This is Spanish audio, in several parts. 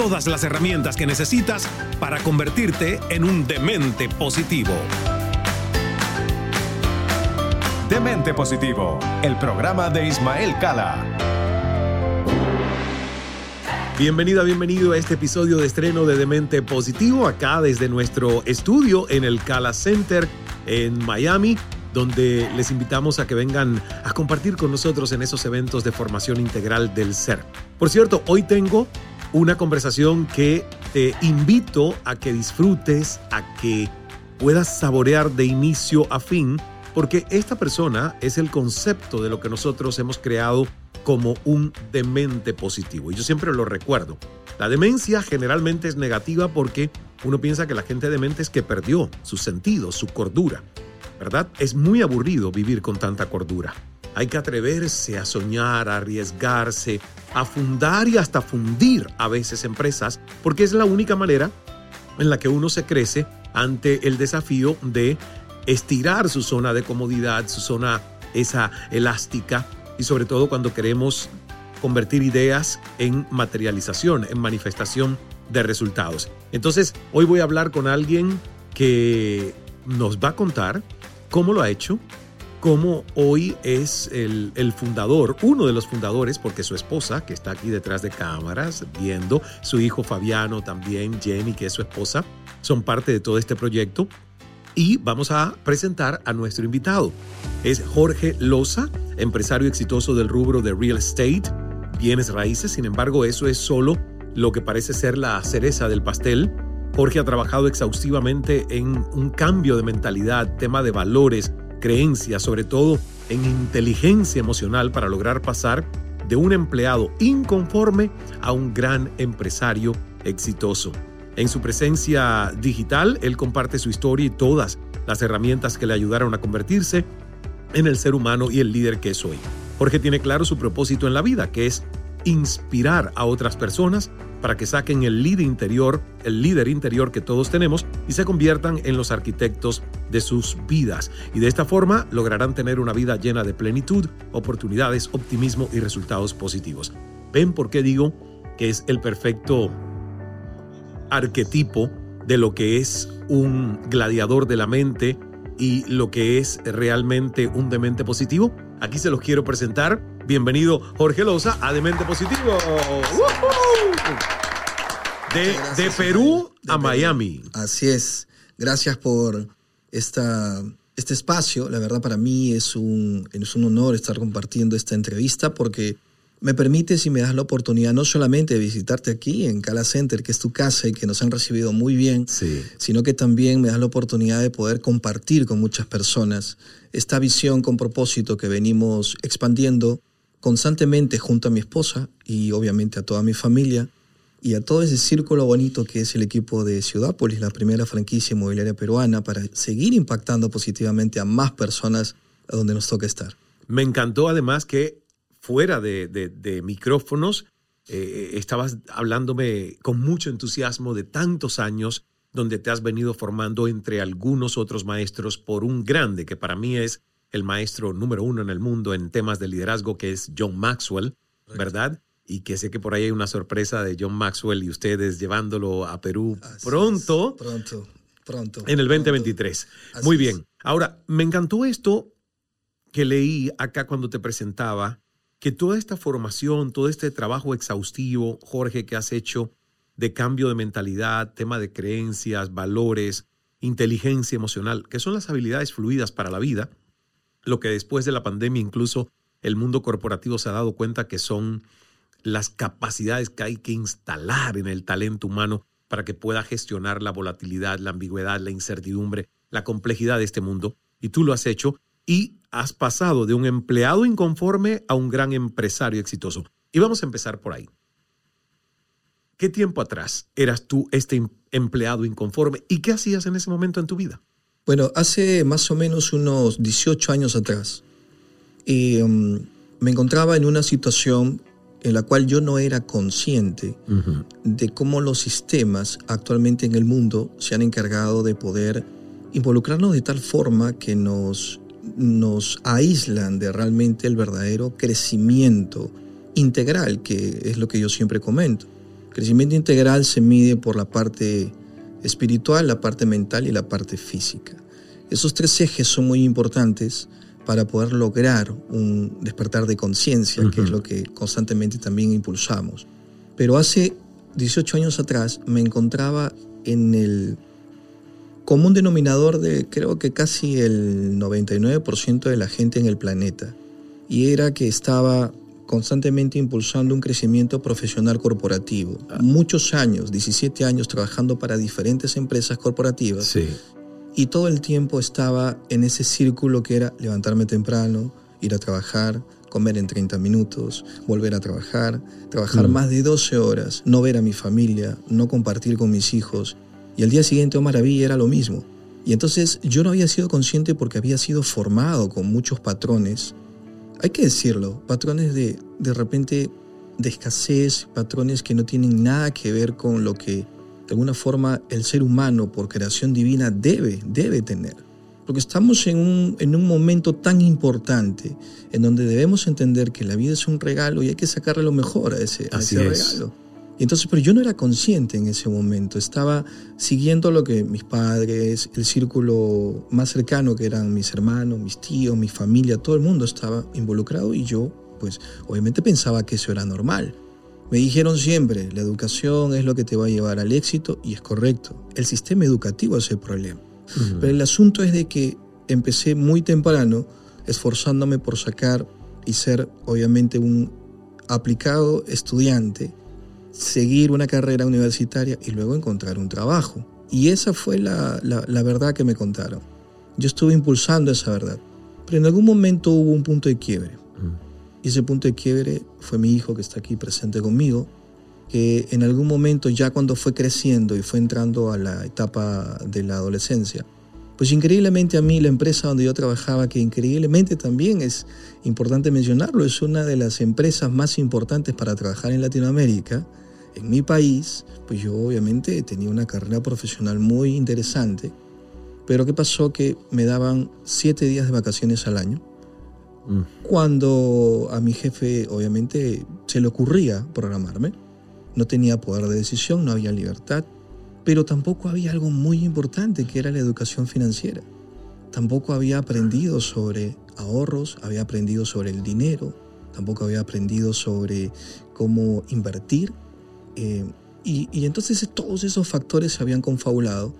Todas las herramientas que necesitas para convertirte en un demente positivo. Demente Positivo, el programa de Ismael Cala. Bienvenida, bienvenido a este episodio de estreno de Demente Positivo, acá desde nuestro estudio en el Cala Center en Miami, donde les invitamos a que vengan a compartir con nosotros en esos eventos de formación integral del ser. Por cierto, hoy tengo una conversación que te invito a que disfrutes, a que puedas saborear de inicio a fin porque esta persona es el concepto de lo que nosotros hemos creado como un demente positivo. Y yo siempre lo recuerdo. La demencia generalmente es negativa porque uno piensa que la gente demente es que perdió sus sentidos, su cordura. ¿Verdad? Es muy aburrido vivir con tanta cordura. Hay que atreverse a soñar, a arriesgarse, a fundar y hasta fundir a veces empresas, porque es la única manera en la que uno se crece ante el desafío de estirar su zona de comodidad, su zona esa elástica y sobre todo cuando queremos convertir ideas en materialización, en manifestación de resultados. Entonces, hoy voy a hablar con alguien que nos va a contar cómo lo ha hecho, cómo hoy es el, fundador, uno de los fundadores, porque su esposa, que está aquí detrás de cámaras viendo, su hijo Fabiano también, Jenny, que es su esposa, son parte de todo este proyecto y vamos a presentar a nuestro invitado. Es Jorge Loza, empresario exitoso del rubro de real estate, bienes raíces, sin embargo eso es solo lo que parece ser la cereza del pastel. Jorge ha trabajado exhaustivamente en un cambio de mentalidad, tema de valores, creencias, sobre todo en inteligencia emocional para lograr pasar de un empleado inconforme a un gran empresario exitoso. En su presencia digital, él comparte su historia y todas las herramientas que le ayudaron a convertirse en el ser humano y el líder que es hoy. Jorge tiene claro su propósito en la vida, que es inspirar a otras personas para que saquen el líder interior, el líder interior que todos tenemos y se conviertan en los arquitectos de sus vidas. Y de esta forma lograrán tener una vida llena de plenitud, oportunidades, optimismo y resultados positivos. ¿Ven por qué digo que es el perfecto arquetipo de lo que es un gladiador de la mente y lo que es realmente un demente positivo. Aquí se los quiero presentar. Bienvenido Jorge Loza a Demente Positivo. De, Perú a Miami. Así es. Gracias por esta, este espacio. La verdad para mí es un, es un honor estar compartiendo esta entrevista porque me permites y me das la oportunidad no solamente de visitarte aquí en Cala Center, que es tu casa y que nos han recibido muy bien, sino que también me das la oportunidad de poder compartir con muchas personas esta visión con propósito que venimos expandiendo constantemente junto a mi esposa y obviamente a toda mi familia y a todo ese círculo bonito que es el equipo de Ciudápolis, la primera franquicia inmobiliaria peruana, para seguir impactando positivamente a más personas a donde nos toca estar. Me encantó además que fuera de, micrófonos eh, estabas hablándome con mucho entusiasmo de tantos años donde te has venido formando entre algunos otros maestros por un grande que para mí es el maestro número uno en el mundo en temas de liderazgo, que es John Maxwell, ¿verdad? Y que sé que por ahí hay una sorpresa de John Maxwell y ustedes llevándolo a Perú pronto. Pronto, pronto. En el 2023. Muy bien. Ahora, me encantó esto que leí acá cuando te presentaba, que toda esta formación, todo este trabajo exhaustivo, Jorge, que has hecho de cambio de mentalidad, tema de creencias, valores, inteligencia emocional, que son las habilidades fluidas para la vida, lo que después de la pandemia incluso el mundo corporativo se ha dado cuenta que son las capacidades que hay que instalar en el talento humano para que pueda gestionar la volatilidad, la ambigüedad, la incertidumbre, la complejidad de este mundo. Y tú lo has hecho y has pasado de un empleado inconforme a un gran empresario exitoso. Y vamos a empezar por ahí. ¿Qué tiempo atrás eras tú este empleado inconforme y qué hacías en ese momento en tu vida? Bueno, hace más o menos unos 18 años atrás, um, me encontraba en una situación en la cual yo no era consciente de cómo los sistemas actualmente en el mundo se han encargado de poder involucrarnos de tal forma que nos, nos aíslan de realmente el verdadero crecimiento integral, que es lo que yo siempre comento. Crecimiento integral se mide por la parte espiritual, la parte mental y la parte física. Esos tres ejes son muy importantes para poder lograr un despertar de conciencia, que es lo que constantemente también impulsamos. Pero hace 18 años atrás me encontraba en el común denominador de creo que casi el 99% de la gente en el planeta, y era que estaba constantemente impulsando un crecimiento profesional corporativo. Muchos años, 17 años trabajando para diferentes empresas corporativas. Sí. Y todo el tiempo estaba en ese círculo que era levantarme temprano, ir a trabajar, comer en 30 minutos, volver a trabajar, trabajar mm. más de 12 horas, no ver a mi familia, no compartir con mis hijos. Y al día siguiente, oh maravilla, era lo mismo. Y entonces yo no había sido consciente porque había sido formado con muchos patrones hay que decirlo, patrones de, de repente de escasez, patrones que no tienen nada que ver con lo que de alguna forma el ser humano por creación divina debe, debe tener. Porque estamos en un, en un momento tan importante en donde debemos entender que la vida es un regalo y hay que sacarle lo mejor a ese, a ese regalo entonces, pero yo no era consciente en ese momento, estaba siguiendo lo que mis padres, el círculo más cercano que eran mis hermanos, mis tíos, mi familia, todo el mundo estaba involucrado y yo, pues obviamente pensaba que eso era normal. Me dijeron siempre, la educación es lo que te va a llevar al éxito y es correcto. El sistema educativo es el problema. Pero el asunto es de que empecé muy temprano esforzándome por sacar y ser obviamente un aplicado estudiante seguir una carrera universitaria y luego encontrar un trabajo. Y esa fue la, verdad que me contaron. Yo estuve impulsando esa verdad. Pero en algún momento hubo un punto de quiebre. Y ese punto de quiebre fue mi hijo que está aquí presente conmigo, que en algún momento ya cuando fue creciendo y fue entrando a la etapa de la adolescencia, pues increíblemente a mí la empresa donde yo trabajaba, que increíblemente también es importante mencionarlo, es una de las empresas más importantes para trabajar en Latinoamérica, en mi país, pues yo obviamente tenía una carrera profesional muy interesante, pero ¿qué pasó? Que me daban siete días de vacaciones al año, mm. cuando a mi jefe obviamente se le ocurría programarme, no tenía poder de decisión, no había libertad, Pero tampoco había algo muy importante que era la educación financiera. Tampoco había aprendido sobre ahorros, había aprendido sobre el dinero, tampoco había aprendido sobre cómo invertir. Eh, y, y, entonces todos esos factores se habían confabulado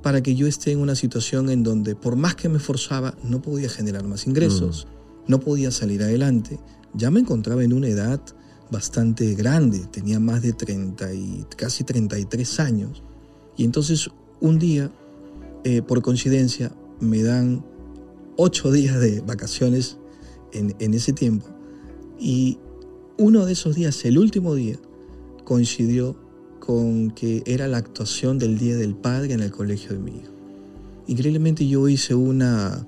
para que yo esté en una situación en donde por más que me esforzaba no podía generar más ingresos, mm. no podía salir adelante. Ya me encontraba en una edad bastante grande, tenía más de 30 y casi 33 años. Y entonces un día, eh, por coincidencia, me dan ocho días de vacaciones en, en ese tiempo. Y uno de esos días, el último día, coincidió con que era la actuación del Día del Padre en el colegio de mi hijo. Increíblemente yo hice una,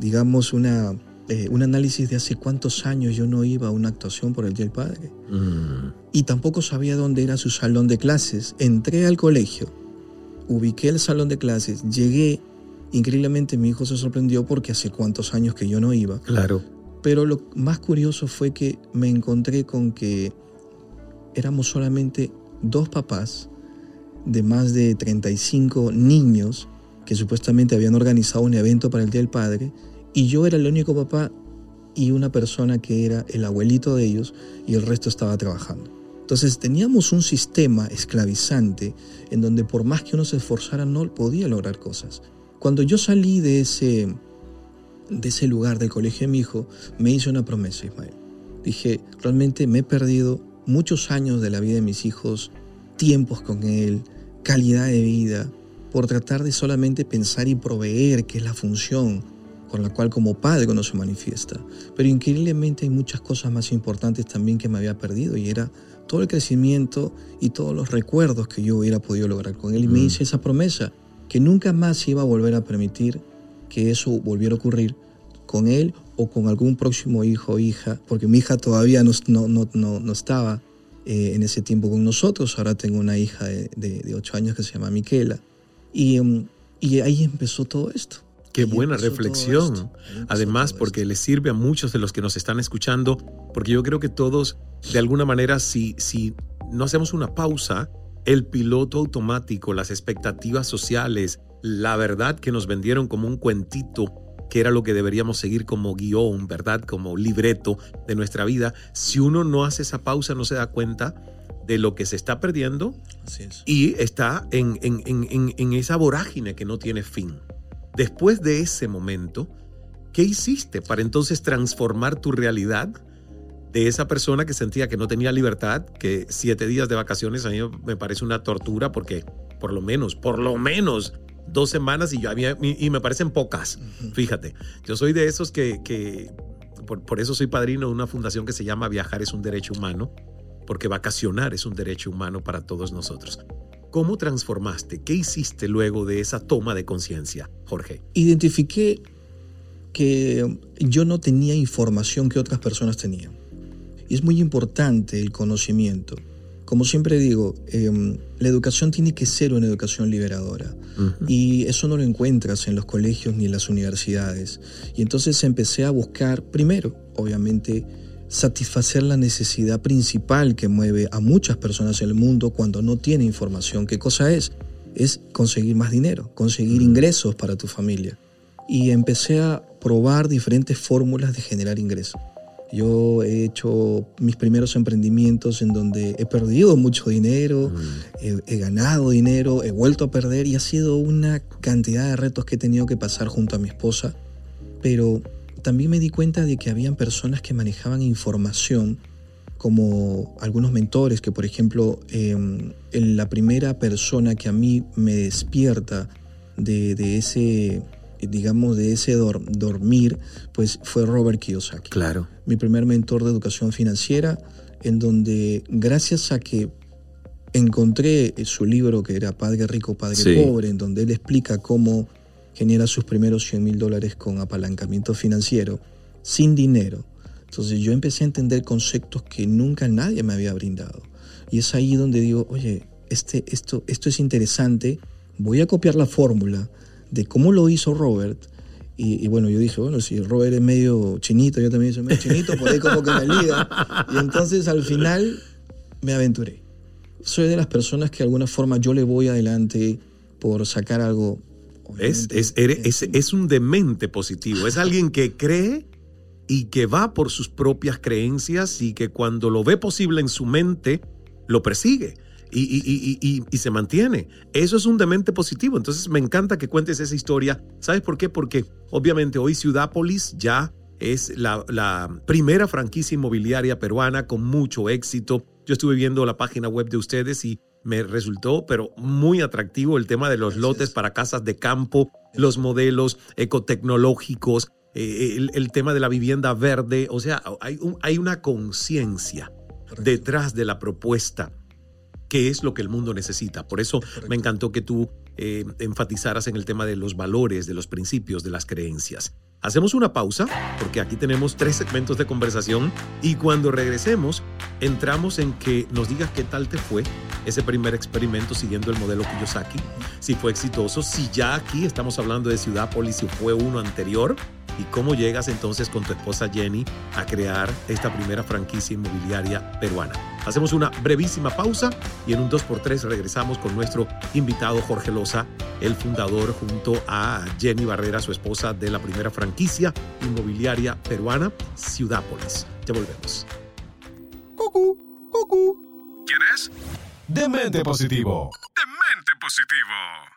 digamos, una, eh, un análisis de hace cuántos años yo no iba a una actuación por el Día del Padre. Mm. Y tampoco sabía dónde era su salón de clases. Entré al colegio, ubiqué el salón de clases, llegué. Increíblemente mi hijo se sorprendió porque hace cuántos años que yo no iba. Claro. Pero lo más curioso fue que me encontré con que éramos solamente dos papás de más de 35 niños que supuestamente habían organizado un evento para el Día del Padre, y yo era el único papá y una persona que era el abuelito de ellos y el resto estaba trabajando. Entonces teníamos un sistema esclavizante en donde por más que uno se esforzara no podía lograr cosas. Cuando yo salí de ese, de ese lugar del colegio de mi hijo, me hice una promesa, Ismael. Dije, realmente me he perdido muchos años de la vida de mis hijos, tiempos con él, calidad de vida, por tratar de solamente pensar y proveer, que es la función con la cual como padre uno se manifiesta. Pero increíblemente hay muchas cosas más importantes también que me había perdido y era todo el crecimiento y todos los recuerdos que yo hubiera podido lograr con él. Y me mm. hice esa promesa, que nunca más iba a volver a permitir que eso volviera a ocurrir con él o con algún próximo hijo o hija, porque mi hija todavía no, no, no, no estaba eh, en ese tiempo con nosotros. Ahora tengo una hija de, de, 8 años que se llama Miquela. Y, um, y ahí empezó todo esto. Qué buena reflexión. Además, porque le sirve a muchos de los que nos están escuchando, porque yo creo que todos, de alguna manera, si, si no hacemos una pausa, el piloto automático, las expectativas sociales, la verdad que nos vendieron como un cuentito, que era lo que deberíamos seguir como guion, ¿verdad? Como libreto de nuestra vida. Si uno no hace esa pausa, no se da cuenta de lo que se está perdiendo y está en, en, esa vorágine que no tiene fin. Después de ese momento, ¿qué hiciste para entonces transformar tu realidad? de esa persona que sentía que no tenía libertad, que siete días de vacaciones a mí me parece una tortura porque por lo menos, por lo menos dos semanas y, yo y, me parecen pocas. Fíjate, yo soy de esos que, que por, por, eso soy padrino de una fundación que se llama Viajar es un derecho humano, porque vacacionar es un derecho humano para todos nosotros. ¿Cómo transformaste? ¿Qué hiciste luego de esa toma de conciencia, Jorge? Identifiqué que yo no tenía información que otras personas tenían. Y es muy importante el conocimiento. Como siempre digo, em, la educación tiene que ser una educación liberadora. Y eso no lo encuentras en los colegios ni en las universidades. Y entonces empecé a buscar, primero, obviamente, satisfacer la necesidad principal que mueve a muchas personas en el mundo cuando no tiene información. ¿Qué cosa es? Es conseguir más dinero, conseguir ingresos para tu familia. Y empecé a probar diferentes fórmulas de generar ingresos. Yo he hecho mis primeros emprendimientos en donde he perdido mucho dinero, mm. he, ganado dinero, he vuelto a perder y ha sido una cantidad de retos que he tenido que pasar junto a mi esposa. Pero también me di cuenta de que habían personas que manejaban información como algunos mentores que por ejemplo em, la primera persona que a mí me despierta de, de ese digamos, de ese dormir, pues fue Robert Kiyosaki. Claro. Mi primer mentor de educación financiera, en donde gracias a que encontré su libro que era Padre Rico, Padre Pobre, en donde él explica cómo genera sus primeros 100 mil dólares con apalancamiento financiero, sin dinero. Entonces yo empecé a entender conceptos que nunca nadie me había brindado. Y es ahí donde digo, oye, este, esto, esto es interesante, voy a copiar la fórmula, de cómo lo hizo Robert. Y, bueno, yo dije, bueno, si Robert es medio chinito, yo también soy medio chinito, por ahí como que me liga. Y entonces al final me aventuré. soy de las personas que de alguna forma yo le voy adelante por sacar algo. Es, es, es, es, un demente positivo, es alguien que cree y que va por sus propias creencias y que cuando lo ve posible en su mente, lo persigue. Y, y, y, y, se mantiene. Eso es un demente positivo. Entonces me encanta que cuentes esa historia. ¿Sabes por qué? Porque obviamente hoy Ciudápolis ya es la, la, primera franquicia inmobiliaria peruana con mucho éxito. Yo estuve viendo la página web de ustedes y me resultó, pero muy atractivo el tema de los lotes para casas de campo, los modelos ecotecnológicos, eh, el, tema de la vivienda verde. O sea, hay, hay una conciencia detrás de la propuesta que es lo que el mundo necesita. Por eso me encantó que tú eh, enfatizaras en el tema de los valores, de los principios, de las creencias. Hacemos una pausa porque aquí tenemos tres segmentos de conversación y cuando regresemos entramos en que nos digas qué tal te fue ese primer experimento siguiendo el modelo Kiyosaki, si fue exitoso, si ya aquí estamos hablando de Ciudad Polis, si fue uno anterior y cómo llegas entonces con tu esposa Jenny a crear esta primera franquicia inmobiliaria peruana. Hacemos una brevísima pausa y en un 2x3 regresamos con nuestro invitado Jorge Loza, el fundador junto a Jenny Barrera, su esposa de la primera franquicia inmobiliaria peruana, Ciudápolis. Ya volvemos. Cucú, cucú. ¿Quién es? Demente Positivo. Demente Positivo.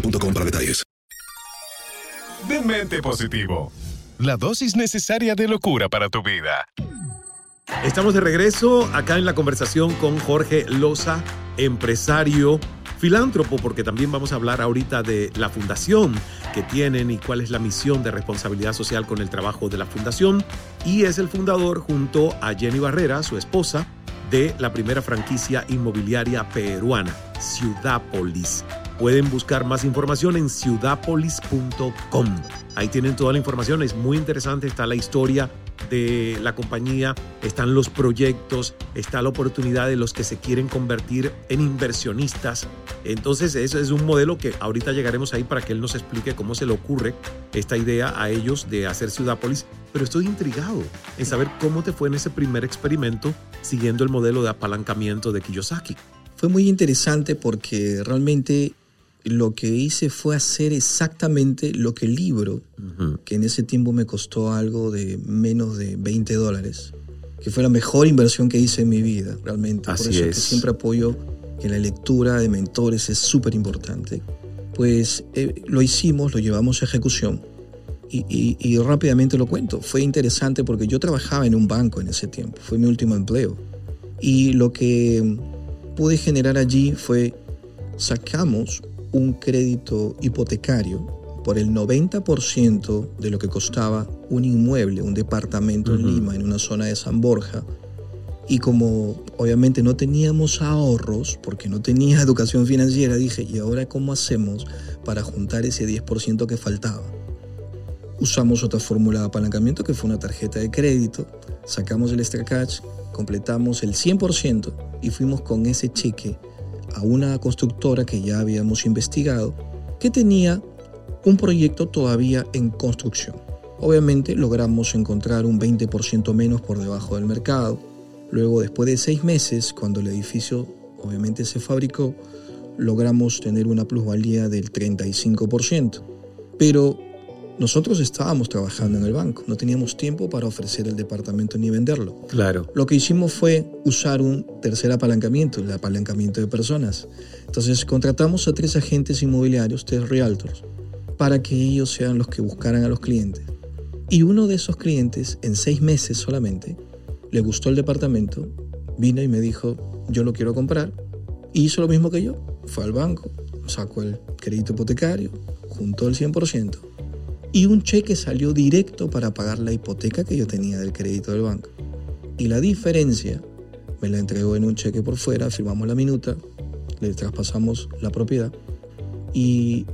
para detalles. Demente positivo. La dosis necesaria de locura para tu vida. Estamos de regreso acá en la conversación con Jorge Loza, empresario, filántropo, porque también vamos a hablar ahorita de la fundación que tienen y cuál es la misión de responsabilidad social con el trabajo de la fundación. Y es el fundador junto a Jenny Barrera, su esposa, de la primera franquicia inmobiliaria peruana, Ciudápolis. Pueden buscar más información en ciudapolis.com. Ahí tienen toda la información, es muy interesante, está la historia de la compañía, están los proyectos, está la oportunidad de los que se quieren convertir en inversionistas. Entonces, eso es un modelo que ahorita llegaremos ahí para que él nos explique cómo se le ocurre esta idea a ellos de hacer Ciudápolis. Pero estoy intrigado en saber cómo te fue en ese primer experimento siguiendo el modelo de apalancamiento de Kiyosaki. Fue muy interesante porque realmente lo que hice fue hacer exactamente lo que el libro, que en ese tiempo me costó algo de menos de 20 dólares, que fue la mejor inversión que hice en mi vida, realmente. Así Por eso es. que siempre apoyo que la lectura de mentores es súper importante. Pues eh, lo hicimos, lo llevamos a ejecución y, y- y rápidamente lo cuento. Fue interesante porque yo trabajaba en un banco en ese tiempo, fue mi último empleo. Y lo que pude generar allí fue, sacamos un crédito hipotecario por el 90% de lo que costaba un inmueble, un departamento en Lima, en una zona de San Borja. Y como obviamente no teníamos ahorros, porque no tenía educación financiera, dije, ¿y ahora cómo hacemos para juntar ese 10% que faltaba? Usamos otra fórmula de apalancamiento que fue una tarjeta de crédito, sacamos el extra cash, completamos el 100% y fuimos con ese cheque a una constructora que ya habíamos investigado, que tenía un proyecto todavía en construcción. Obviamente logramos encontrar un 20% menos por debajo del mercado. Luego, después de seis meses, cuando el edificio obviamente se fabricó, logramos tener una plusvalía del 35%. Pero nosotros estábamos trabajando en el banco, no teníamos tiempo para ofrecer el departamento ni venderlo. Claro. Lo que hicimos fue usar un tercer apalancamiento, el apalancamiento de personas. Entonces contratamos a tres agentes inmobiliarios, tres realtors, para que ellos sean los que buscaran a los clientes. Y uno de esos clientes, en seis meses solamente, le gustó el departamento, vino y me dijo, yo lo quiero comprar. Y hizo lo mismo que yo. Fue al banco, sacó el crédito hipotecario, juntó el 100% y un cheque salió directo para pagar la hipoteca que yo tenía del crédito del banco. Y la diferencia me la entregó en un cheque por fuera, firmamos la minuta, le traspasamos la propiedad y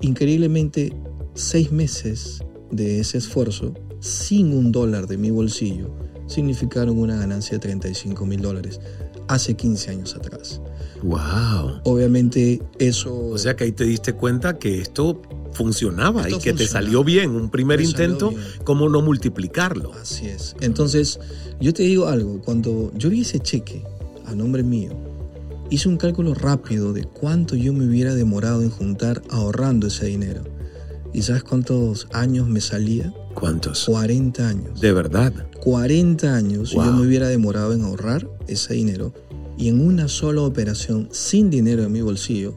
increíblemente seis meses de ese esfuerzo, sin un dólar de mi bolsillo, significaron una ganancia de 35 mil dólares hace 15 años atrás. ¡Wow! Obviamente eso... O sea que ahí te diste cuenta que esto funcionaba y que te salió bien. Un primer intento, ¿cómo no multiplicarlo? Así es. Entonces, yo te digo algo, cuando yo vi ese cheque a nombre mío, hice un cálculo rápido de cuánto yo me hubiera demorado en juntar ahorrando ese dinero. ¿Y sabes cuántos años me salía? ¿Cuántos? 40 años. ¿De verdad? 40 años yo me hubiera demorado en ahorrar ese dinero y en una sola operación sin dinero en mi bolsillo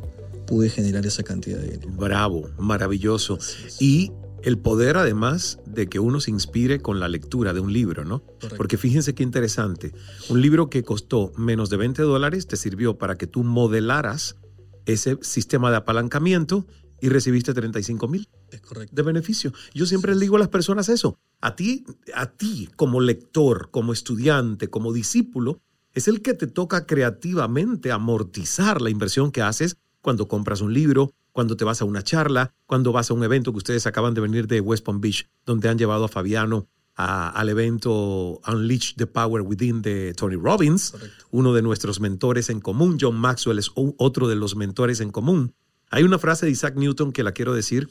pude generar esa cantidad de dinero. Bravo, maravilloso. Y el poder además de que uno se inspire con la lectura de un libro, ¿no? Porque fíjense qué interesante. Un libro que costó menos de 20 dólares te sirvió para que tú modelaras ese sistema de apalancamiento y recibiste 35 mil de beneficio. Yo siempre le digo a las personas eso. A ti, a ti como lector, como estudiante, como discípulo, es el que te toca creativamente amortizar la inversión que haces cuando compras un libro, cuando te vas a una charla, cuando vas a un evento que ustedes acaban de venir de West Palm Beach, donde han llevado a Fabiano al evento Unleash the Power Within de Tony Robbins, uno de nuestros mentores en común. John Maxwell es otro de los mentores en común. Hay una frase de Isaac Newton que la quiero decir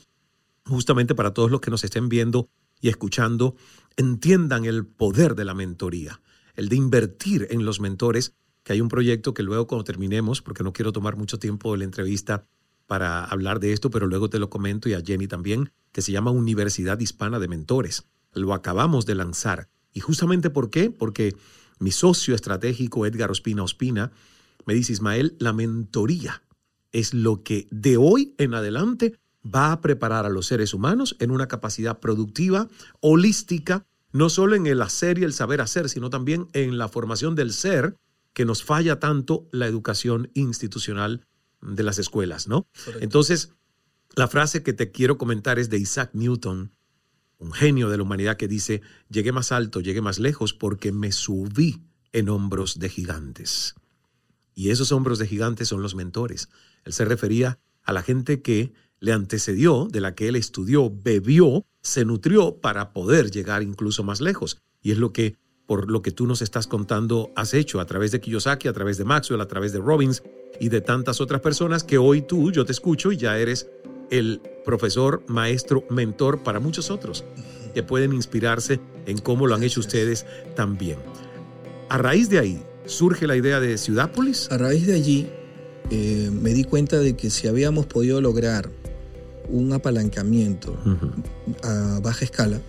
justamente para todos los que nos estén viendo y escuchando, entiendan el poder de la mentoría, el de invertir en los mentores que hay un proyecto que luego cuando terminemos, porque no quiero tomar mucho tiempo de la entrevista para hablar de esto, pero luego te lo comento y a Jenny también, que se llama Universidad Hispana de Mentores. Lo acabamos de lanzar. ¿Y justamente por qué? Porque mi socio estratégico Edgar Ospina Ospina me dice, Ismael, la mentoría es lo que de hoy en adelante va a preparar a los seres humanos en una capacidad productiva, holística, no solo en el hacer y el saber hacer, sino también en la formación del ser que nos falla tanto la educación institucional de las escuelas, ¿no? Entonces, la frase que te quiero comentar es de Isaac Newton, un genio de la humanidad que dice, llegué más alto, llegué más lejos porque me subí en hombros de gigantes. Y esos hombros de gigantes son los mentores. Él se refería a la gente que le antecedió, de la que él estudió, bebió, se nutrió para poder llegar incluso más lejos. Y es lo que por lo que tú nos estás contando has hecho a través de Kiyosaki, a través de Maxwell, a través de Robbins y de tantas otras personas que hoy tú, yo te escucho y ya eres el profesor, maestro, mentor para muchos otros que pueden inspirarse en cómo lo han hecho ustedes también. A raíz de ahí, ¿surge la idea de Ciudápolis? A raíz de allí, eh, me di cuenta de que si habíamos podido lograr un apalancamiento a baja escala,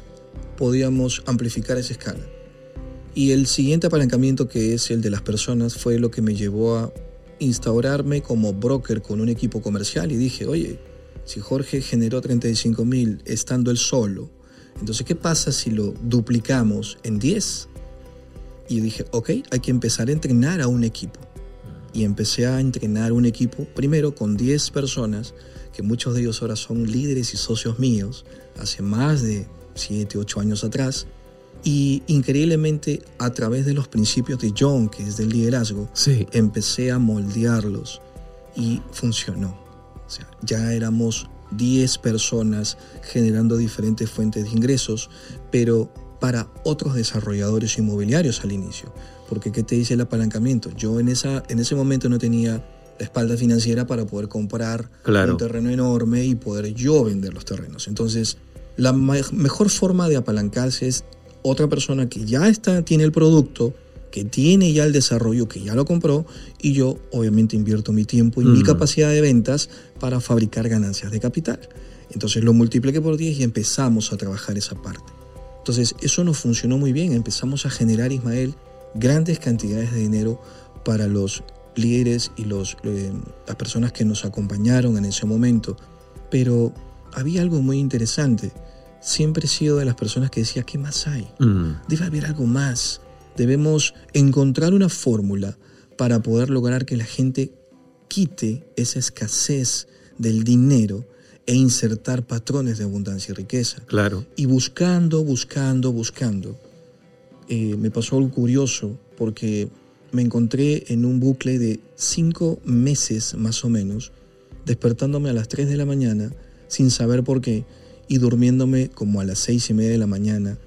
podíamos amplificar esa escala. Y el siguiente apalancamiento, que es el de las personas, fue lo que me llevó a instaurarme como broker con un equipo comercial y dije, oye, si Jorge generó 35 mil estando él solo, entonces ¿qué pasa si lo duplicamos en 10? Y dije, ok, hay que empezar a entrenar a un equipo. y empecé a entrenar un equipo, primero con 10 personas, que muchos de ellos ahora son líderes y socios míos, hace más de 7, 8 años atrás. Y increíblemente a través de los principios de John, que es del liderazgo, empecé a moldearlos y funcionó. O sea, ya éramos 10 personas generando diferentes fuentes de ingresos, pero para otros desarrolladores inmobiliarios al inicio. Porque ¿qué te dice el apalancamiento? Yo en, esa, en ese momento no tenía la espalda financiera para poder comprar un terreno enorme y poder yo vender los terrenos. Entonces, la mejor forma de apalancarse es otra persona que ya está, tiene el producto, que tiene ya el desarrollo, que ya lo compró, y yo obviamente invierto mi tiempo y mi capacidad de ventas para fabricar ganancias de capital. Entonces lo multipliqué por 10 y empezamos a trabajar esa parte. Entonces eso nos funcionó muy bien, empezamos a generar, Ismael, grandes cantidades de dinero para los líderes y los, eh, las personas que nos acompañaron en ese momento. Pero había algo muy interesante. Siempre he sido de las personas que decía, ¿qué más hay? Mm. Debe haber algo más. Debemos encontrar una fórmula para poder lograr que la gente quite esa escasez del dinero e insertar patrones de abundancia y riqueza. Claro. Y buscando, buscando, buscando. Eh, me pasó algo curioso porque me encontré en un bucle de cinco meses más o menos, despertándome a las 3 de la mañana sin saber por qué y durmiéndome como a las seis y media de la mañana,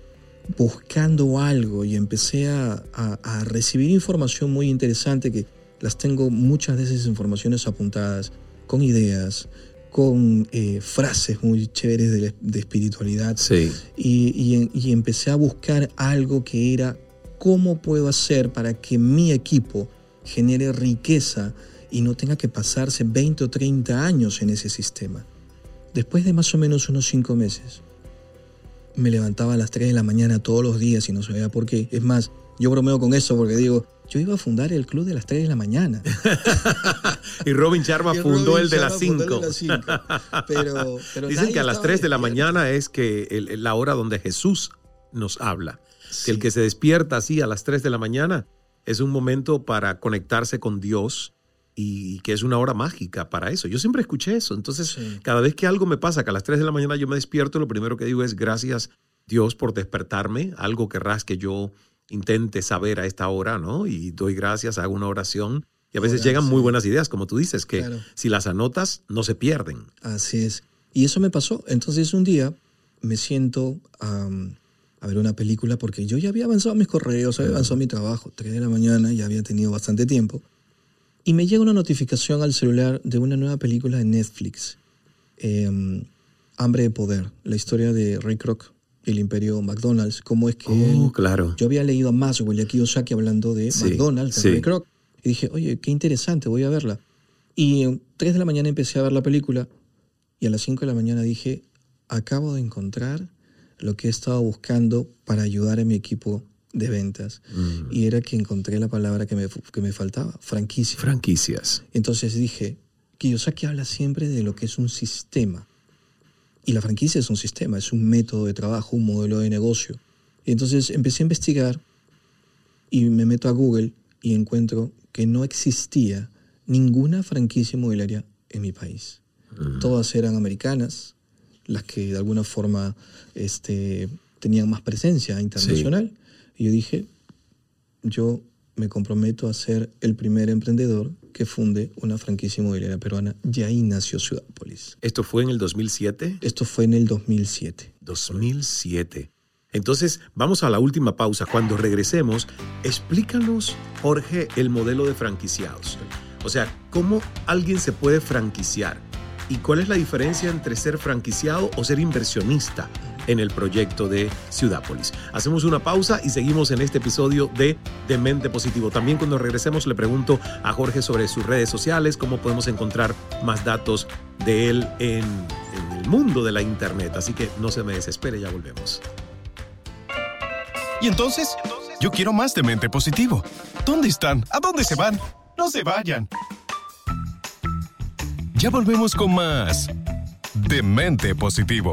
buscando algo y empecé a, a recibir información muy interesante que las tengo muchas de esas informaciones apuntadas, con ideas, con eh, frases muy chéveres de, espiritualidad. Sí. Y, y, empecé a buscar algo que era cómo puedo hacer para que mi equipo genere riqueza y no tenga que pasarse 20 o 30 años en ese sistema. Después de más o menos unos 5 meses, me levantaba a las 3 de la mañana todos los días y no sabía por qué. Es más, yo bromeo con eso porque digo, yo iba a fundar el club de las 3 de la mañana. y Robin Sharma fundó el de las 5. Pero, Dicen que a las 3 de la mañana es que la hora donde Jesús nos habla. Que el que se despierta así a las 3 de la mañana es un momento para conectarse con Dios y que es una hora mágica para eso. Yo siempre escuché eso. Entonces, cada vez que algo me pasa, que a las 3 de la mañana yo me despierto, lo primero que digo es gracias Dios por despertarme. Algo querrás que yo intente saber a esta hora, ¿no? Y doy gracias, hago una oración. Y a veces llegan muy buenas ideas, como tú dices, que si las anotas, no se pierden. Así es. Y eso me pasó. Entonces un día me siento a ver una película porque yo ya había avanzado mis correos, había avanzado mi trabajo. Tres de la mañana, ya había tenido bastante tiempo. Y me llega una notificación al celular de una nueva película de Netflix. Em, Hambre de Poder, la historia de Ray Kroc el imperio McDonald's, cómo es que oh, claro. yo había leído a Maswell y a Kiyosaki hablando de McDonald's, de Kroc, y dije, oye, qué interesante, voy a verla. Y a 3 de la mañana empecé a ver la película y a las 5 de la mañana dije, acabo de encontrar lo que he estado buscando para ayudar a mi equipo de ventas. Mm. Y era que encontré la palabra que me, que me faltaba, franquicia. Franquicias. Entonces dije, Kiyosaki habla siempre de lo que es un sistema. Y la franquicia es un sistema, es un método de trabajo, un modelo de negocio. Y entonces empecé a investigar y me meto a Google y encuentro que no existía ninguna franquicia inmobiliaria en mi país. Todas eran americanas, las que de alguna forma este, tenían más presencia internacional. Y yo dije, yo me comprometo a ser el primer emprendedor que funde una franquicia inmobiliaria peruana. Y ahí nació Ciudadpolis. ¿Esto fue en el 2007? Esto fue en el 2007. 2007. Entonces, vamos a la última pausa. Cuando regresemos, explícanos, Jorge, el modelo de franquiciados. O sea, ¿cómo alguien se puede franquiciar? ¿Y cuál es la diferencia entre ser franquiciado o ser inversionista? En el proyecto de Ciudápolis. Hacemos una pausa y seguimos en este episodio de Demente Positivo. También cuando regresemos le pregunto a Jorge sobre sus redes sociales, cómo podemos encontrar más datos de él en, el mundo de la Internet. Así que no se me desespere, ya volvemos. ¿Y entonces? Yo quiero más de mente positivo. ¿Dónde están? ¿A dónde se van? No se vayan. Ya volvemos con más Demente Positivo.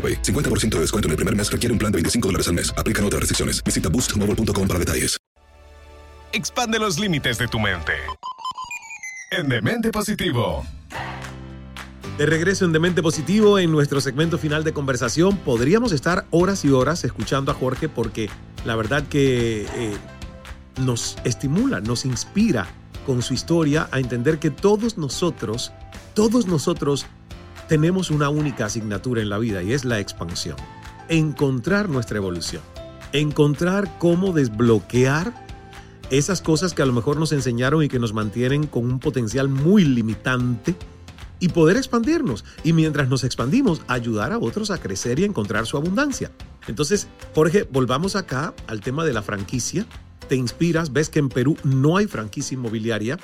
50% de descuento en el primer mes requiere un plan de 25 dólares al mes. Aplican otras restricciones. Visita boostmobile.com para detalles. Expande los límites de tu mente. En Demente Positivo. De regreso en Demente Positivo, en nuestro segmento final de conversación, podríamos estar horas y horas escuchando a Jorge porque la verdad que eh, nos estimula, nos inspira con su historia a entender que todos nosotros, todos nosotros tenemos una única asignatura en la vida y es la expansión. Encontrar nuestra evolución. Encontrar cómo desbloquear esas cosas que a lo mejor nos enseñaron y que nos mantienen con un potencial muy limitante y poder expandirnos. Y mientras nos expandimos, ayudar a otros a crecer y encontrar su abundancia. Entonces, Jorge, volvamos acá al tema de la franquicia. Te inspiras, ves que en Perú no hay franquicia inmobiliaria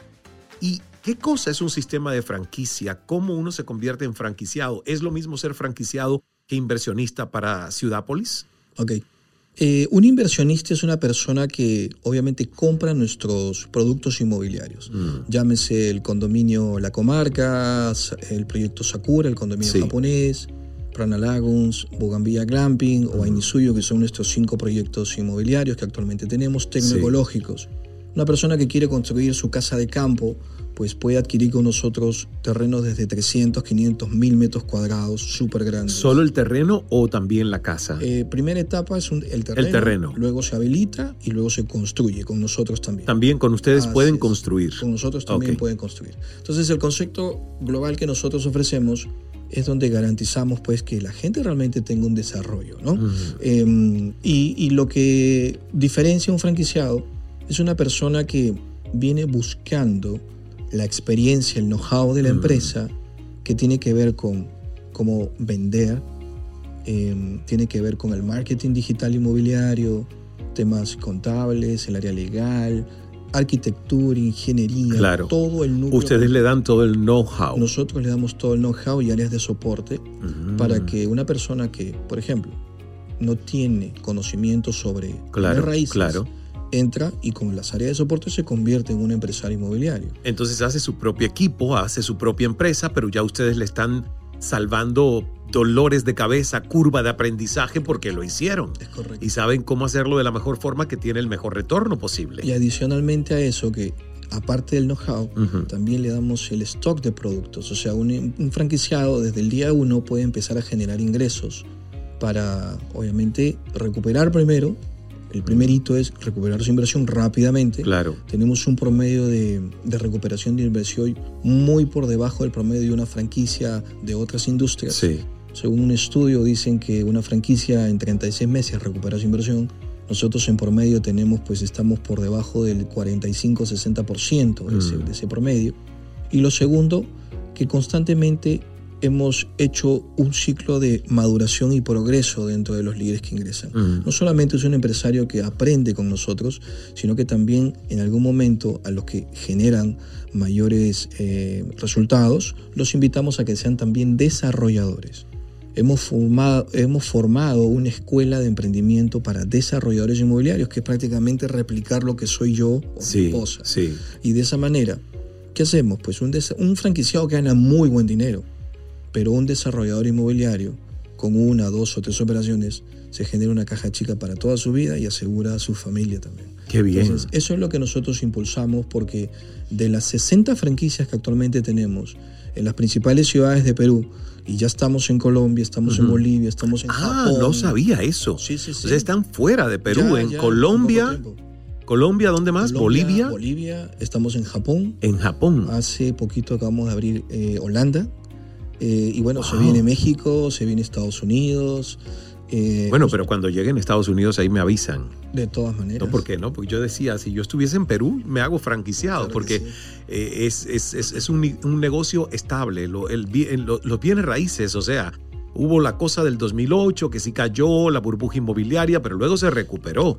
y ¿Qué cosa es un sistema de franquicia? ¿Cómo uno se convierte en franquiciado? ¿Es lo mismo ser franquiciado que inversionista para Ciudápolis? Ok. Eh, un inversionista es una persona que obviamente compra nuestros productos inmobiliarios. Mm. Llámese el condominio La Comarca, el proyecto Sakura, el condominio japonés, Prana Lagoons, Bogambilla Glamping o mm. Ainisuyo, que son nuestros cinco proyectos inmobiliarios que actualmente tenemos, tecnológicos. Una persona que quiere construir su casa de campo pues puede adquirir con nosotros terrenos desde 300, 500, 1000 metros cuadrados, súper grandes. ¿Solo el terreno o también la casa? Eh, primera etapa es el, terreno, el, terreno, luego se habilita y luego se construye con nosotros también. También con ustedes pueden construir. Con nosotros también pueden construir. Entonces el concepto global que nosotros ofrecemos es donde garantizamos pues que la gente realmente tenga un desarrollo, ¿no? Em, y, y lo que diferencia a un franquiciado es una persona que viene buscando la experiencia, el know-how de la mm. empresa, que tiene que ver con cómo vender, em, tiene que ver con el marketing digital inmobiliario, temas contables, el área legal, arquitectura, ingeniería, todo el núcleo. Ustedes le dan todo el know-how. Nosotros le damos todo el know-how y áreas de soporte mm. para que una persona que, por ejemplo, no tiene conocimiento sobre claro, raíces, claro entra y con las áreas de soporte se convierte en un empresario inmobiliario. Entonces hace su propio equipo, hace su propia empresa, pero ya ustedes le están salvando dolores de cabeza, curva de aprendizaje porque lo hicieron. Es correcto. Y saben cómo hacerlo de la mejor forma que tiene el mejor retorno posible. Y adicionalmente a eso, que aparte del know-how, también le damos el stock de productos. O sea, un, un franquiciado desde el día uno puede empezar a generar ingresos para, obviamente, recuperar primero el primer hito es recuperar su inversión rápidamente. Claro. Tenemos un promedio de, recuperación de inversión muy por debajo del promedio de una franquicia de otras industrias. Sí. Según un estudio dicen que una franquicia en 36 meses recupera su inversión. Nosotros en promedio tenemos, pues estamos por debajo del 45-60% de, mm. de ese promedio. Y lo segundo, que constantemente hemos hecho un ciclo de maduración y progreso dentro de los líderes que ingresan. No solamente es un empresario que aprende con nosotros, sino que también en algún momento a los que generan mayores eh, resultados, los invitamos a que sean también desarrolladores. Hemos formado, hemos formado una escuela de emprendimiento para desarrolladores inmobiliarios, que es prácticamente replicar lo que soy yo o mi esposa. Y de esa manera, ¿qué hacemos? Pues un, un franquiciado que gana muy buen dinero, pero un desarrollador inmobiliario con una, dos o tres operaciones se genera una caja chica para toda su vida y asegura a su familia también. Qué bien. Entonces, eso es lo que nosotros impulsamos porque de las 60 franquicias que actualmente tenemos en las principales ciudades de Perú, y ya estamos en Colombia, estamos en Bolivia, estamos en ah, Japón. no sabía eso. Sí, sí, sí. O sea, están fuera de Perú, Ya, en ya, Colombia. Colombia, ¿dónde más? Colombia, Bolivia. Bolivia, estamos en Japón. En Japón. Hace poquito acabamos de abrir eh, Holanda. Eh, y bueno, se viene México, se viene Estados Unidos. eh, Bueno, pero cuando lleguen a Estados Unidos ahí me avisan. de todas maneras. No, ¿por qué no? Porque yo decía, si yo estuviese en Perú, me hago franquiciado, porque eh, es, es- es- es un, un negocio estable. El lo- los bienes raíces, o sea, hubo la cosa del 2008 que sí cayó, la burbuja inmobiliaria, pero luego se recuperó.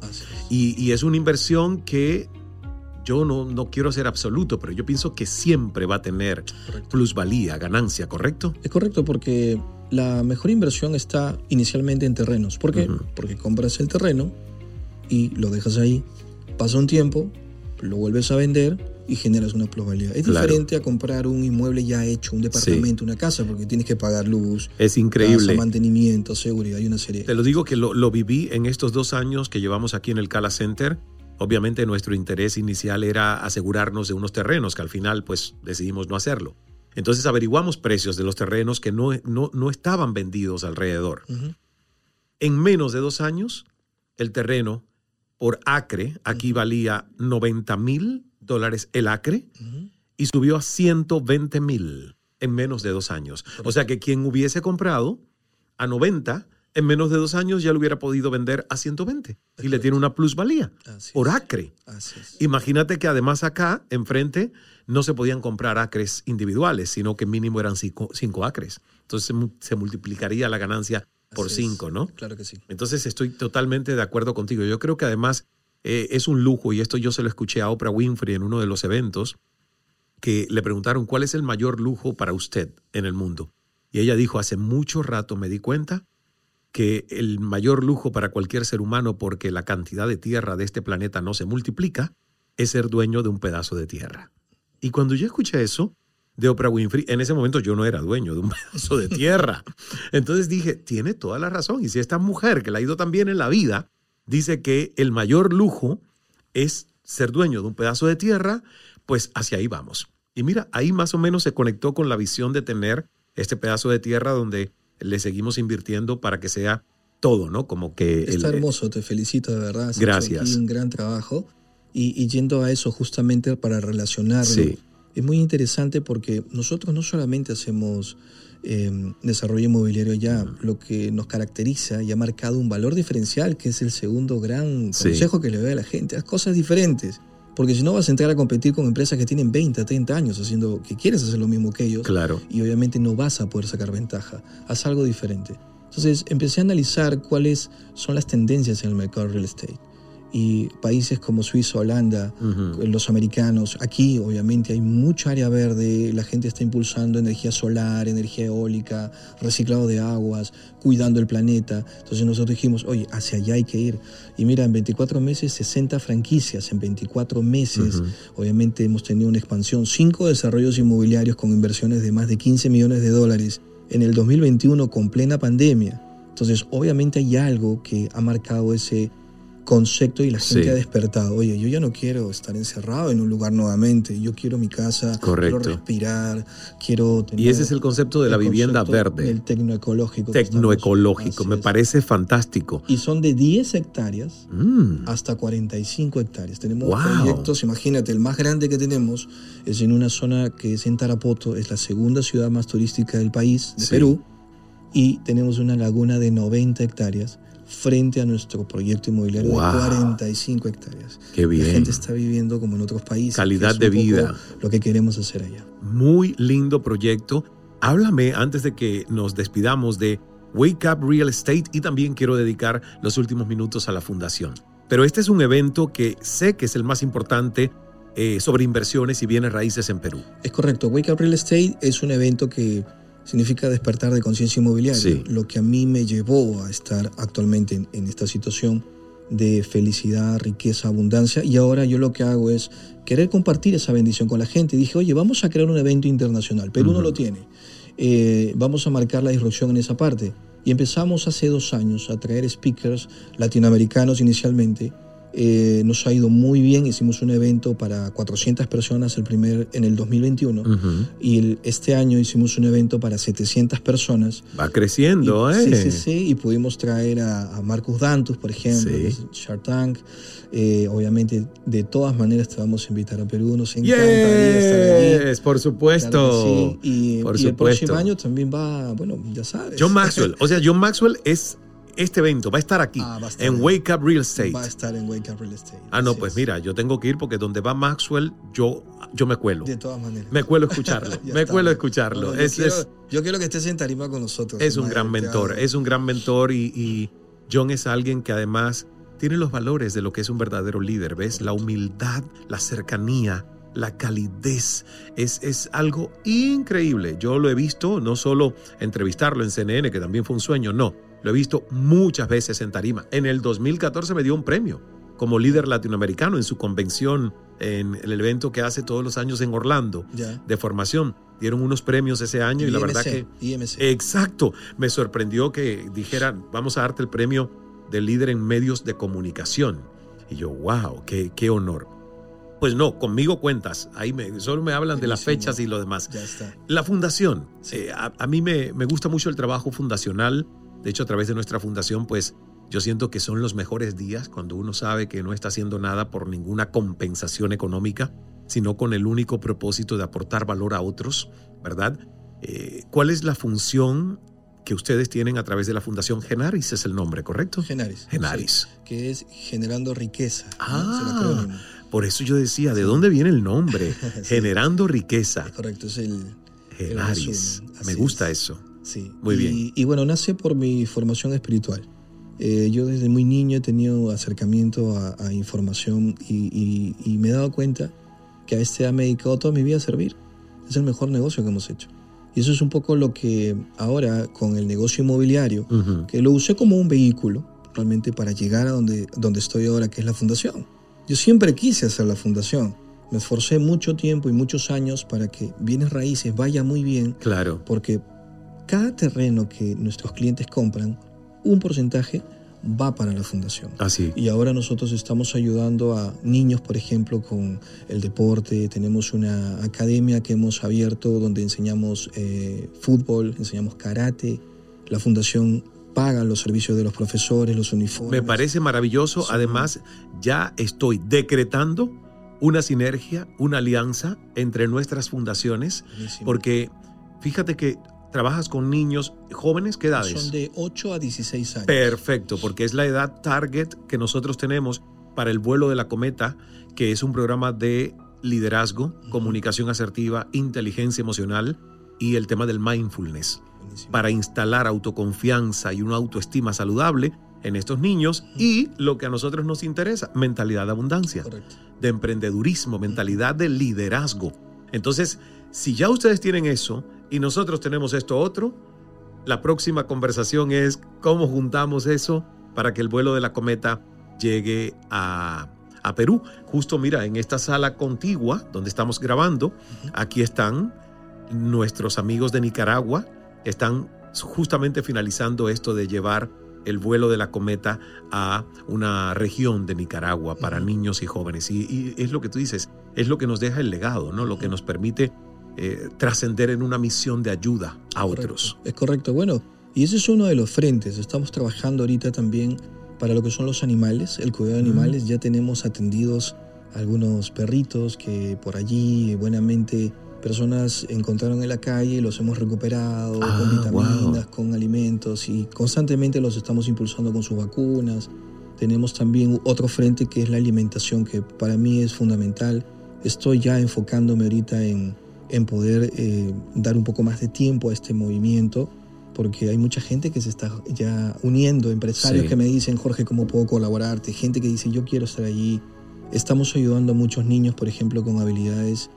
Y, y es una inversión que yo no, no quiero ser absoluto, pero yo pienso que siempre va a tener plusvalía, ganancia, ¿correcto? Es correcto porque la mejor inversión está inicialmente en terrenos. ¿Por qué? Porque compras el terreno y lo dejas ahí, pasa un tiempo, lo vuelves a vender y generas una plusvalía. Es Claro. diferente a comprar un inmueble ya hecho, un departamento, una casa, porque tienes que pagar luz, Es increíble. casa, mantenimiento, seguridad y una serie. Te lo digo que lo, lo viví en estos dos años que llevamos aquí en el Cala Center. Obviamente nuestro interés inicial era asegurarnos de unos terrenos que al final pues decidimos no hacerlo. Entonces averiguamos precios de los terrenos que no, no, no estaban vendidos alrededor. En menos de dos años, el terreno por acre, aquí valía 90 mil dólares el acre y subió a 120 mil en menos de dos años. O sea que quien hubiese comprado a 90, en menos de dos años ya lo hubiera podido vender a 120 y le tiene una plusvalía por acre. Imagínate que además acá, enfrente, no se podían comprar acres individuales, sino que mínimo eran cinco, cinco acres. Entonces se, mu- se multiplicaría la ganancia por Así es. cinco, ¿no? Claro que sí. Entonces estoy totalmente de acuerdo contigo. Yo creo que además eh, es un lujo, y esto yo se lo escuché a Oprah Winfrey en uno de los eventos, que le preguntaron cuál es el mayor lujo para usted en el mundo. Y ella dijo, hace mucho rato me di cuenta que el mayor lujo para cualquier ser humano, porque la cantidad de tierra de este planeta no se multiplica, es ser dueño de un pedazo de tierra. Y cuando yo escuché eso de Oprah Winfrey, en ese momento yo no era dueño de un pedazo de tierra. Entonces dije, tiene toda la razón. Y si esta mujer que le ha ido tan bien en la vida, dice que el mayor lujo es ser dueño de un pedazo de tierra, pues hacia ahí vamos. Y mira, ahí más o menos se conectó con la visión de tener este pedazo de tierra donde le seguimos invirtiendo para que sea todo, ¿no? Como que... Está el- hermoso, te felicito de verdad. Has hecho Gracias. aquí un gran trabajo. Y, y yendo a eso justamente para relacionarlo, Sí. es muy interesante porque nosotros no solamente hacemos eh, desarrollo inmobiliario ya, lo que nos caracteriza y ha marcado un valor diferencial, que es el segundo gran Sí. consejo que le doy a la gente, haz cosas diferentes. Porque si no vas a entrar a competir con empresas que tienen 20, 30 años haciendo que quieres hacer lo mismo que ellos Claro. y obviamente no vas a poder sacar ventaja. Haz algo diferente. Entonces empecé a analizar cuáles son las tendencias en el mercado real estate. Y países como Suiza, Holanda, los americanos, aquí obviamente hay mucha área verde, la gente está impulsando energía solar, energía eólica, reciclado de aguas, cuidando el planeta. Entonces nosotros dijimos, oye, hacia allá hay que ir. Y mira, en 24 meses, 60 franquicias, en 24 meses, obviamente hemos tenido una expansión, cinco desarrollos inmobiliarios con inversiones de más de 15 millones de dólares en el 2021 con plena pandemia. Entonces, obviamente hay algo que ha marcado ese concepto y la gente Sí. ha despertado. Oye, yo ya no quiero estar encerrado en un lugar nuevamente. Yo quiero mi casa, Correcto. quiero respirar, quiero tener Y ese es el concepto de la el vivienda verde. del tecnoecológico. Tecnoecológico. Me parece fantástico. y son de 10 hectáreas Mm. hasta 45 hectáreas. Tenemos Wow. proyectos, imagínate, el más grande que tenemos es en una zona que es en Tarapoto, es la segunda ciudad más turística del país, de Sí. Perú, y tenemos una laguna de 90 hectáreas frente a nuestro proyecto inmobiliario Wow. de 45 hectáreas. Qué bien. La gente está viviendo como en otros países. Calidad de vida. Lo que queremos hacer allá. Muy lindo proyecto. Háblame antes de que nos despidamos de Wake Up Real Estate y también quiero dedicar los últimos minutos a la fundación. Pero este es un evento que sé que es el más importante eh, sobre inversiones y bienes raíces en Perú. Es correcto. Wake Up Real Estate es un evento que significa despertar de conciencia inmobiliaria. Sí. Lo que a mí me llevó a estar actualmente en, en esta situación de felicidad, riqueza, abundancia. Y ahora yo lo que hago es querer compartir esa bendición con la gente. Y dije, oye, vamos a crear un evento internacional. Perú no lo tiene. Eh, vamos a marcar la disrupción en esa parte. Y empezamos hace dos años a traer speakers latinoamericanos inicialmente. Eh, nos ha ido muy bien, hicimos un evento para 400 personas el primer, en el 2021 y el- este año hicimos un evento para 700 personas. Va creciendo, Y- ¿eh? Sí, sí, sí, y pudimos traer a, a Marcus Dantus, por ejemplo, Sí. Shark Tank. Eh, obviamente, de todas maneras te vamos a invitar a Perú, nos encantaría estar allí. Yes, por supuesto. Claro sí. Y, Por y el supuesto. próximo año también va, bueno, ya sabes. John Maxwell. O sea, John Maxwell es este evento, va a estar aquí, Ah, va a estar en. Wake Up Real Estate. Va a estar en Wake Up Real Estate. Ah, no, pues es. mira, yo tengo que ir porque donde va Maxwell, yo, yo me cuelo. De todas maneras. Me cuelo escucharlo. Me está. cuelo escucharlo. No, yo, es, quiero, es- yo quiero que estés en tarima con nosotros. es un gran mentor, amo. es un gran mentor y, y John es alguien que además tiene los valores de lo que es un verdadero líder, ¿ves? La humildad, la cercanía, la calidez, es, es algo increíble. Yo lo he visto, no solo entrevistarlo en CNN, que también fue un sueño, no, lo he visto muchas veces en Tarima. En el 2014 me dio un premio como líder latinoamericano en su convención, en el evento que hace todos los años en Orlando de formación. Dieron unos premios ese año y la verdad que... IMC. Exacto. Me sorprendió que dijeran, vamos a darte el premio de líder en medios de comunicación. Y yo, wow, qué, qué honor. Pues no, conmigo cuentas. Ahí me, solo me hablan de las fechas y lo demás. Ya está. La fundación. eh, a, a mí me, me gusta mucho el trabajo fundacional. De hecho, a través de nuestra fundación, pues yo siento que son los mejores días cuando uno sabe que no está haciendo nada por ninguna compensación económica, sino con el único propósito de aportar valor a otros, ¿verdad? Eh, ¿Cuál es la función que ustedes tienen a través de la Fundación Genaris? Es el nombre, ¿correcto? Genaris. Genaris. Sí, que es generando riqueza. ¿no? Ah, acrónimo. por eso yo decía, ¿de dónde viene el nombre? Sí. Generando riqueza. Correcto, es el. Genaris. Me gusta es. eso. Sí. Muy y, bien. Y bueno, nace por mi formación espiritual. Eh, yo desde muy niño he tenido acercamiento a, a información y, y- y me he dado cuenta que a este me he dedicado toda mi vida a servir. Es el mejor negocio que hemos hecho. Y eso es un poco lo que ahora con el negocio inmobiliario, Ujú. que lo usé como un vehículo realmente para llegar a donde, donde estoy ahora, que es la fundación. Yo siempre quise hacer la fundación. Me esforcé mucho tiempo y muchos años para que bienes raíces vaya muy bien, Claro. porque cada terreno que nuestros clientes compran, un porcentaje va para la fundación. Así. Y ahora nosotros estamos ayudando a niños, por ejemplo, con el deporte. Tenemos una academia que hemos abierto donde enseñamos eh, fútbol, enseñamos karate. La fundación paga los servicios de los profesores, los uniformes. Me parece maravilloso. Además, ya estoy decretando una sinergia, una alianza entre nuestras fundaciones, Buenísimo. porque fíjate que trabajas con niños jóvenes, ¿qué edades? Son de 8 a 16 años. Perfecto, porque es la edad target que nosotros tenemos para el vuelo de la cometa, que es un programa de liderazgo, comunicación asertiva, inteligencia emocional y el tema del mindfulness, Buenísimo. para instalar autoconfianza y una autoestima saludable en estos niños y lo que a nosotros nos interesa, mentalidad de abundancia, Correcto. de emprendedurismo, mentalidad de liderazgo. Entonces, si ya ustedes tienen eso y nosotros tenemos esto otro, la próxima conversación es cómo juntamos eso para que el vuelo de la cometa llegue a, a Perú. Justo mira, en esta sala contigua donde estamos grabando, aquí están nuestros amigos de Nicaragua, están justamente finalizando esto de llevar el vuelo de la cometa a una región de Nicaragua para niños y jóvenes. Y, y es lo que tú dices, es lo que nos deja el legado, ¿no? Lo que nos permite eh, trascender en una misión de ayuda a Correcto. otros. Es correcto. Bueno, y ese es uno de los frentes. Estamos trabajando ahorita también para lo que son los animales, el cuidado de animales. Ya tenemos atendidos algunos perritos que por allí buenamente personas encontraron en la calle los hemos recuperado Ah, con vitaminas, wow. con alimentos y constantemente los estamos impulsando con sus vacunas. Tenemos también otro frente que es la alimentación, que para mí es fundamental. Estoy ya enfocándome ahorita en, en poder eh, dar un poco más de tiempo a este movimiento, porque hay mucha gente que se está ya uniendo, empresarios Sí. que me dicen, Jorge, ¿cómo puedo colaborarte? Gente que dice, yo quiero estar allí. Estamos ayudando a muchos niños, por ejemplo, con habilidades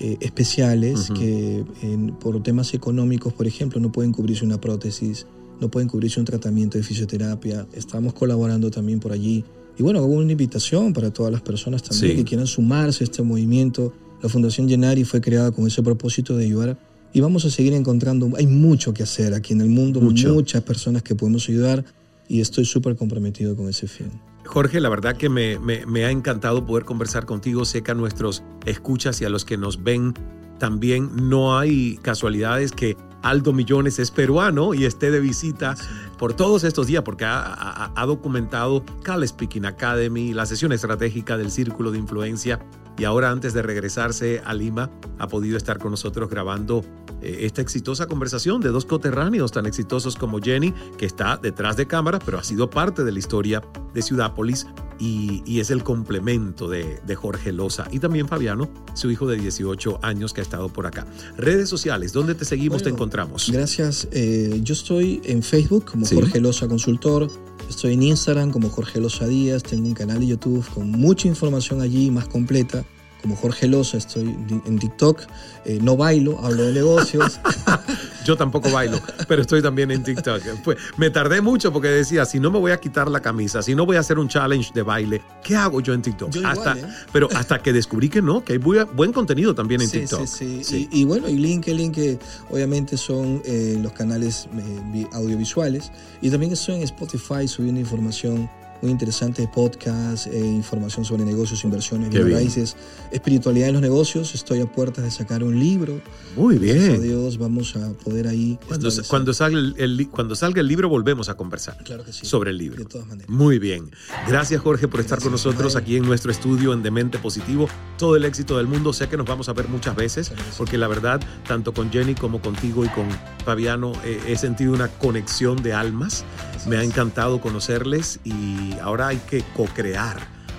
eh, especiales que en- por temas económicos, por ejemplo, no pueden cubrirse una prótesis, no pueden cubrirse un tratamiento de fisioterapia. Estamos colaborando también por allí. Y bueno, hago una invitación para todas las personas también Sí. que quieran sumarse a este movimiento. La Fundación Genari fue creada con ese propósito de ayudar y vamos a seguir encontrando, hay mucho que hacer aquí en el mundo, Mucho. muchas personas que podemos ayudar y estoy súper comprometido con ese fin. Jorge, la verdad que me, me- me ha encantado poder conversar contigo. Sé que a nuestros escuchas y a los que nos ven también no hay casualidades que Aldo Millones es peruano y esté de visita por todos estos días porque ha, ha- ha documentado Cal Speaking Academy, la sesión estratégica del Círculo de Influencia y ahora antes de regresarse a Lima ha podido estar con nosotros grabando eh, esta exitosa conversación de dos coterráneos tan exitosos como Jenny, que está detrás de cámara, pero ha sido parte de la historia de Ciudápolis y, y es el complemento de, de Jorge Loza. Y también Fabiano, su hijo de 18 años que ha estado por acá. Redes sociales, ¿dónde te seguimos, te encontramos? Gracias. Eh, yo estoy en Facebook como Sí. Jorge Loza Consultor. Estoy en Instagram como Jorge Loza Díaz. Tengo un canal de YouTube con mucha información allí, más completa. Como Jorge Loza, estoy en TikTok. Eh, no bailo, hablo de negocios. Yo tampoco bailo, pero estoy también en TikTok. Fue- me tardé mucho porque decía, si no me voy a quitar la camisa, si no voy a hacer un challenge de baile, ¿qué hago yo en TikTok? Yo igual, hasta, ¿eh? Pero hasta que descubrí que no, que hay buen, buen contenido también en Sí, TikTok. sí, sí. Y, y bueno, y LinkedIn, que obviamente son eh, los canales eh, vi- audiovisuales. Y también estoy en Spotify subiendo información muy interesante de podcast, eh, información sobre negocios, inversiones, bien. raíces, espiritualidad en los negocios. Estoy a puertas de sacar un libro. Muy Gracias a bien. Dios, vamos a poder ahí. Cuando, cuando, salga el, el cuando salga el libro volvemos a conversar Claro que sí. sobre el libro. De todas maneras. Muy bien. Gracias Jorge por estar con nosotros aquí en nuestro estudio en Demente Positivo. Todo el éxito del mundo. Sé que nos vamos a ver muchas veces porque la verdad, tanto con Jenny como contigo y con Fabiano, eh, he sentido una conexión de almas. Me ha encantado conocerles y ahora hay que co-crear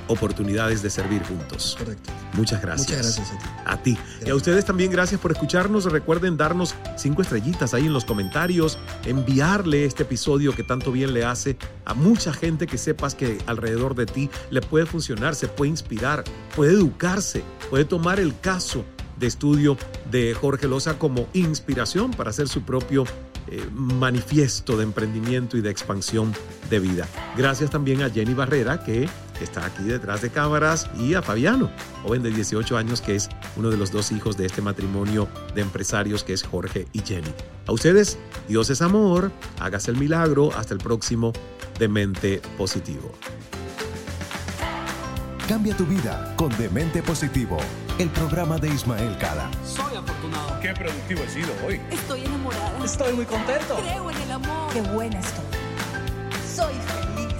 oportunidades de servir juntos. Correcto. Muchas gracias. Muchas gracias a ti. A ti. Y a ustedes también gracias por escucharnos. Recuerden darnos cinco estrellitas ahí en los comentarios, enviarle este episodio que tanto bien le hace a mucha gente que sepas que alrededor de ti le puede funcionar, se puede inspirar, puede educarse, puede tomar el caso de estudio de Jorge Loza como inspiración para hacer su propio eh, manifiesto de emprendimiento y de expansión de vida. Gracias también a Jenny Barrera, que está aquí detrás de cámaras, y a Fabiano, joven de 18 años, que es uno de los dos hijos de este matrimonio de empresarios, que es Jorge y Jenny. A ustedes, Dios es amor, hágase el milagro, hasta el próximo Demente Positivo. Cambia tu vida con Demente Positivo, el programa de Ismael Cala. Soy afortunado. Qué productivo he sido hoy. Estoy enamorada. Estoy muy contento. Creo en el amor. Qué buena estoy. Soy feliz.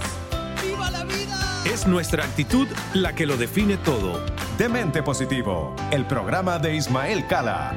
¡Viva la vida! Es nuestra actitud la que lo define todo. Demente Positivo, el programa de Ismael Cala.